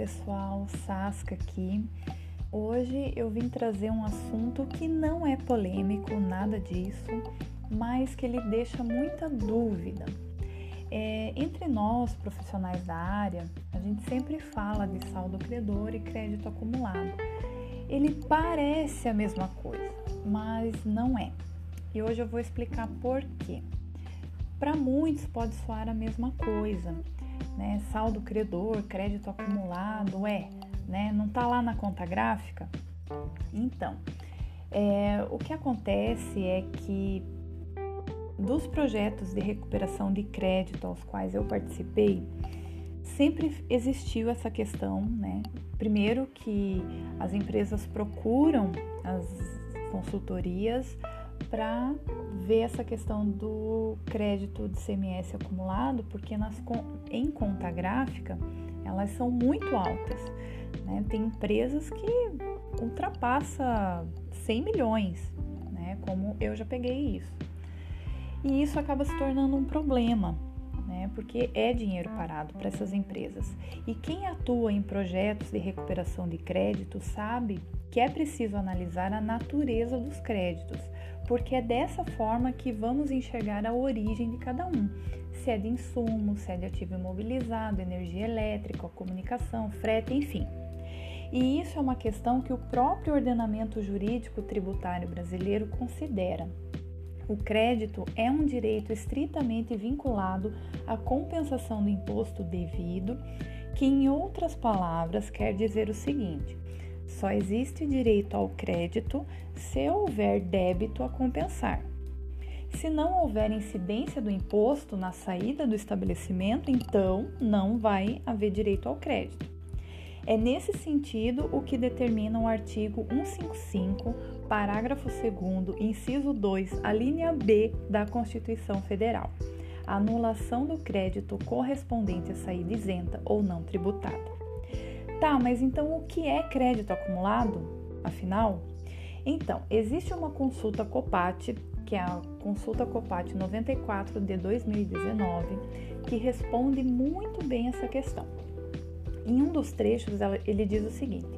pessoal, Sasca aqui. Hoje eu vim trazer um assunto que não é polêmico, nada disso, mas que ele deixa muita dúvida. É, entre nós, profissionais da área, a gente sempre fala de saldo credor e crédito acumulado. Ele parece a mesma coisa, mas não é. E hoje eu vou explicar por quê. Para muitos pode soar a mesma coisa, né? Saldo credor, crédito acumulado, é, né? Não tá lá na conta gráfica? Então, é, o que acontece é que dos projetos de recuperação de crédito aos quais eu participei, sempre existiu essa questão, né? Primeiro que as empresas procuram as consultorias para ver essa questão do crédito de CMS acumulado, porque nas, em conta gráfica elas são muito altas. Né? Tem empresas que ultrapassa 100 milhões, né? como eu já peguei isso. E isso acaba se tornando um problema, né? porque é dinheiro parado para essas empresas. E quem atua em projetos de recuperação de crédito sabe que é preciso analisar a natureza dos créditos porque é dessa forma que vamos enxergar a origem de cada um. Se é de insumo, se é de ativo imobilizado, energia elétrica, comunicação, frete, enfim. E isso é uma questão que o próprio ordenamento jurídico tributário brasileiro considera. O crédito é um direito estritamente vinculado à compensação do imposto devido, que, em outras palavras, quer dizer o seguinte: só existe direito ao crédito se houver débito a compensar. Se não houver incidência do imposto na saída do estabelecimento, então não vai haver direito ao crédito. É nesse sentido o que determina o artigo 155, parágrafo 2, inciso 2, a linha B da Constituição Federal. A anulação do crédito correspondente à saída isenta ou não tributada. Tá, mas então o que é crédito acumulado? Afinal, então, existe uma consulta COPAT, que é a consulta COPAT 94 de 2019, que responde muito bem essa questão. Em um dos trechos, ele diz o seguinte: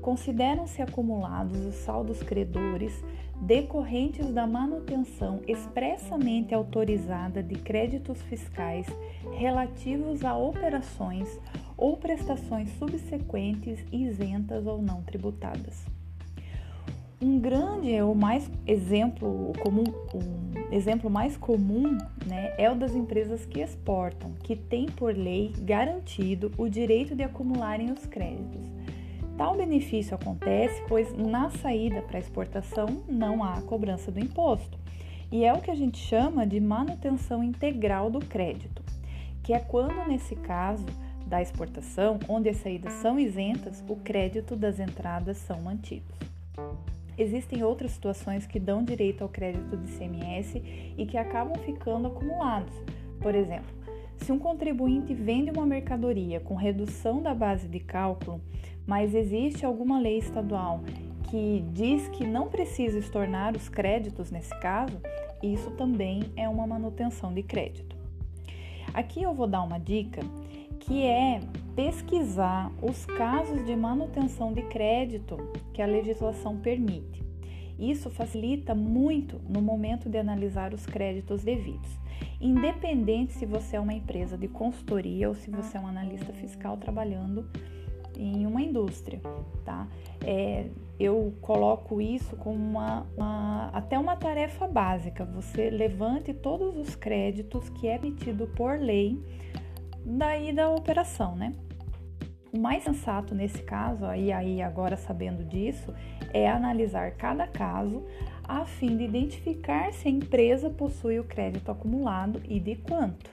consideram-se acumulados os saldos credores decorrentes da manutenção expressamente autorizada de créditos fiscais relativos a operações ou prestações subsequentes isentas ou não tributadas. Um grande ou mais exemplo comum, um exemplo mais comum, né, é o das empresas que exportam, que têm por lei garantido o direito de acumularem os créditos. Tal benefício acontece pois na saída para exportação não há cobrança do imposto. E é o que a gente chama de manutenção integral do crédito, que é quando nesse caso da exportação, onde as saídas são isentas, o crédito das entradas são mantidos. Existem outras situações que dão direito ao crédito de CMS e que acabam ficando acumulados. Por exemplo, se um contribuinte vende uma mercadoria com redução da base de cálculo, mas existe alguma lei estadual que diz que não precisa estornar os créditos nesse caso, isso também é uma manutenção de crédito. Aqui eu vou dar uma dica que é pesquisar os casos de manutenção de crédito que a legislação permite. Isso facilita muito no momento de analisar os créditos devidos, independente se você é uma empresa de consultoria ou se você é um analista fiscal trabalhando em uma indústria, tá? É, eu coloco isso como uma, uma, até uma tarefa básica. Você levante todos os créditos que é emitido por lei daí da operação, né? O mais sensato nesse caso, e aí agora sabendo disso, é analisar cada caso a fim de identificar se a empresa possui o crédito acumulado e de quanto.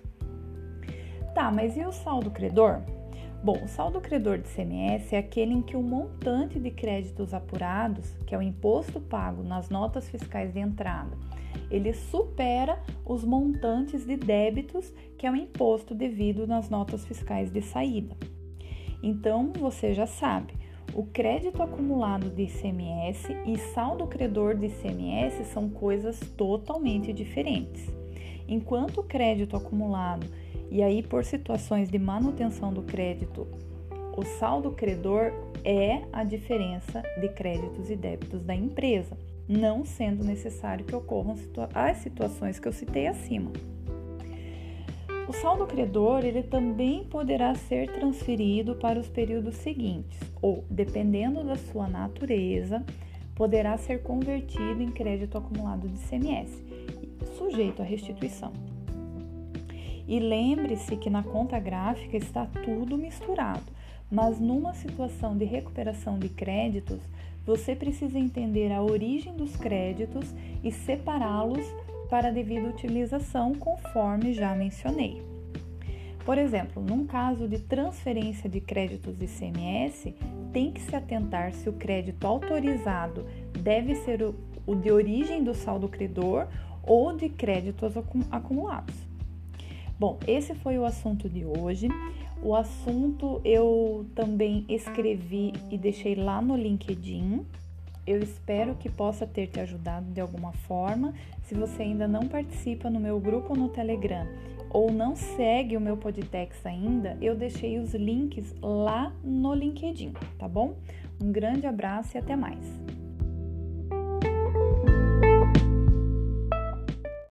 Tá, mas e o saldo credor? Bom, o saldo credor de CMS é aquele em que o montante de créditos apurados, que é o imposto pago nas notas fiscais de entrada, ele supera os montantes de débitos, que é o imposto devido nas notas fiscais de saída. Então, você já sabe, o crédito acumulado de ICMS e saldo credor de ICMS são coisas totalmente diferentes. Enquanto o crédito acumulado, e aí por situações de manutenção do crédito, o saldo credor é a diferença de créditos e débitos da empresa, não sendo necessário que ocorram as situações que eu citei acima. O saldo credor ele também poderá ser transferido para os períodos seguintes, ou, dependendo da sua natureza, poderá ser convertido em crédito acumulado de CMS, sujeito à restituição. E lembre-se que na conta gráfica está tudo misturado, mas numa situação de recuperação de créditos, você precisa entender a origem dos créditos e separá-los para a devida utilização, conforme já mencionei. Por exemplo, num caso de transferência de créditos de ICMS, tem que se atentar se o crédito autorizado deve ser o, de origem do saldo credor ou de créditos acumulados. Bom, esse foi o assunto de hoje. O assunto eu também escrevi e deixei lá no LinkedIn. Eu espero que possa ter te ajudado de alguma forma. Se você ainda não participa no meu grupo no Telegram ou não segue o meu Podtex ainda, eu deixei os links lá no LinkedIn, tá bom? Um grande abraço e até mais.